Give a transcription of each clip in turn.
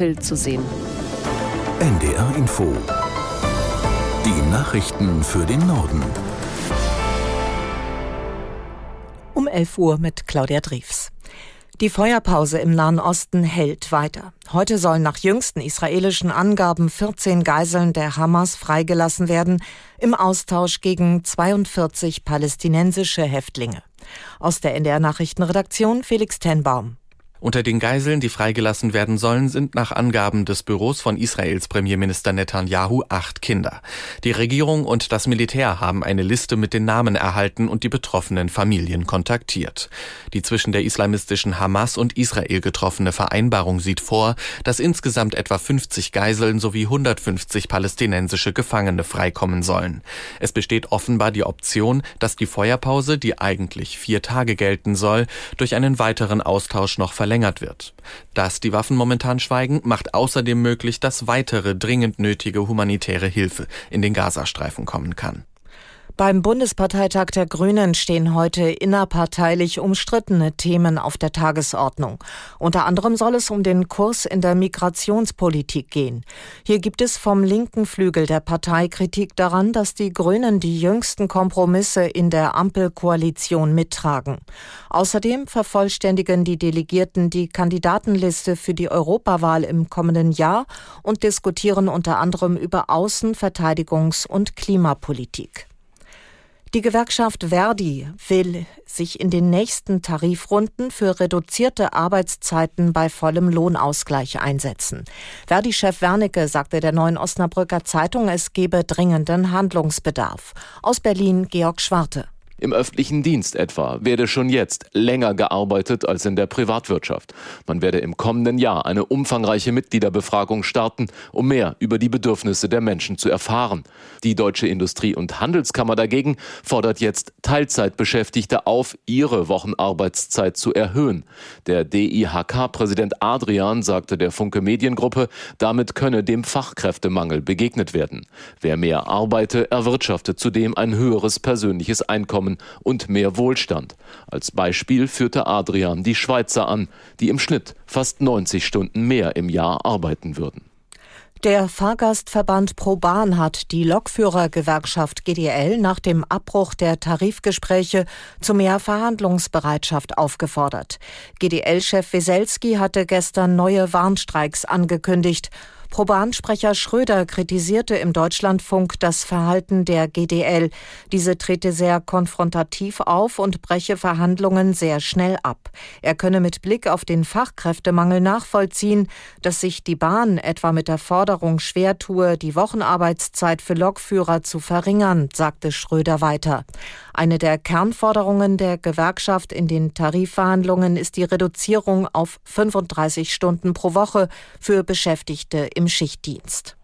April zu sehen. NDR Info. Die Nachrichten für den Norden. Um 11 Uhr mit Claudia Driefs. Die Feuerpause im Nahen Osten hält weiter. Heute sollen nach jüngsten israelischen Angaben 14 Geiseln der Hamas freigelassen werden, im Austausch gegen 42 palästinensische Häftlinge. Aus der NDR Nachrichtenredaktion Felix Tenbaum. Unter den Geiseln, die freigelassen werden sollen, sind nach Angaben des Büros von Israels Premierminister Netanyahu acht Kinder. Die Regierung und das Militär haben eine Liste mit den Namen erhalten und die betroffenen Familien kontaktiert. Die zwischen der islamistischen Hamas und Israel getroffene Vereinbarung sieht vor, dass insgesamt etwa 50 Geiseln sowie 150 palästinensische Gefangene freikommen sollen. Es besteht offenbar die Option, dass die Feuerpause, die eigentlich vier Tage gelten soll, durch einen weiteren Austausch noch verlängert verlängert wird. Dass die Waffen momentan schweigen, macht außerdem möglich, dass weitere dringend nötige humanitäre Hilfe in den Gazastreifen kommen kann. Beim Bundesparteitag der Grünen stehen heute innerparteilich umstrittene Themen auf der Tagesordnung. Unter anderem soll es um den Kurs in der Migrationspolitik gehen. Hier gibt es vom linken Flügel der Partei Kritik daran, dass die Grünen die jüngsten Kompromisse in der Ampelkoalition mittragen. Außerdem vervollständigen die Delegierten die Kandidatenliste für die Europawahl im kommenden Jahr und diskutieren unter anderem über Außen-, Verteidigungs- und Klimapolitik. Die Gewerkschaft Verdi will sich in den nächsten Tarifrunden für reduzierte Arbeitszeiten bei vollem Lohnausgleich einsetzen. Verdi-Chef Wernicke sagte der Neuen Osnabrücker Zeitung, es gebe dringenden Handlungsbedarf. Aus Berlin Georg Schwarte. Im öffentlichen Dienst etwa werde schon jetzt länger gearbeitet als in der Privatwirtschaft. Man werde im kommenden Jahr eine umfangreiche Mitgliederbefragung starten, um mehr über die Bedürfnisse der Menschen zu erfahren. Die Deutsche Industrie- und Handelskammer dagegen fordert jetzt Teilzeitbeschäftigte auf, ihre Wochenarbeitszeit zu erhöhen. Der DIHK-Präsident Adrian sagte der Funke Mediengruppe, damit könne dem Fachkräftemangel begegnet werden. Wer mehr arbeite, erwirtschafte zudem ein höheres persönliches Einkommen Einkommen und mehr Wohlstand. Als Beispiel führte Adrian die Schweizer an, die im Schnitt fast 90 Stunden mehr im Jahr arbeiten würden. Der Fahrgastverband ProBahn hat die Lokführergewerkschaft GDL nach dem Abbruch der Tarifgespräche zu mehr Verhandlungsbereitschaft aufgefordert. GDL-Chef Weselski hatte gestern neue Warnstreiks angekündigt. Probansprecher Schröder kritisierte im Deutschlandfunk das Verhalten der GDL. Diese trete sehr konfrontativ auf und breche Verhandlungen sehr schnell ab. Er könne mit Blick auf den Fachkräftemangel nachvollziehen, dass sich die Bahn etwa mit der Forderung schwer tue, die Wochenarbeitszeit für Lokführer zu verringern, sagte Schröder weiter. Eine der Kernforderungen der Gewerkschaft in den Tarifverhandlungen ist die Reduzierung auf 35 Stunden pro Woche für Beschäftigte im Schichtdienst.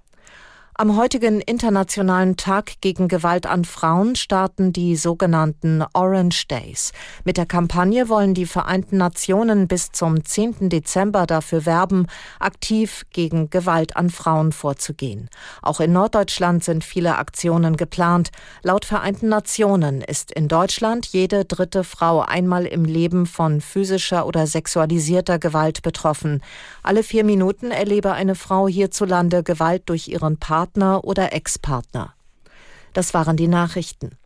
Am heutigen Internationalen Tag gegen Gewalt an Frauen starten die sogenannten Orange Days. Mit der Kampagne wollen die Vereinten Nationen bis zum 10. Dezember dafür werben, aktiv gegen Gewalt an Frauen vorzugehen. Auch in Norddeutschland sind viele Aktionen geplant. Laut Vereinten Nationen ist in Deutschland jede dritte Frau einmal im Leben von physischer oder sexualisierter Gewalt betroffen. Alle vier Minuten erlebe eine Frau hierzulande Gewalt durch ihren Partner Partner oder Ex-Partner. Das waren die Nachrichten.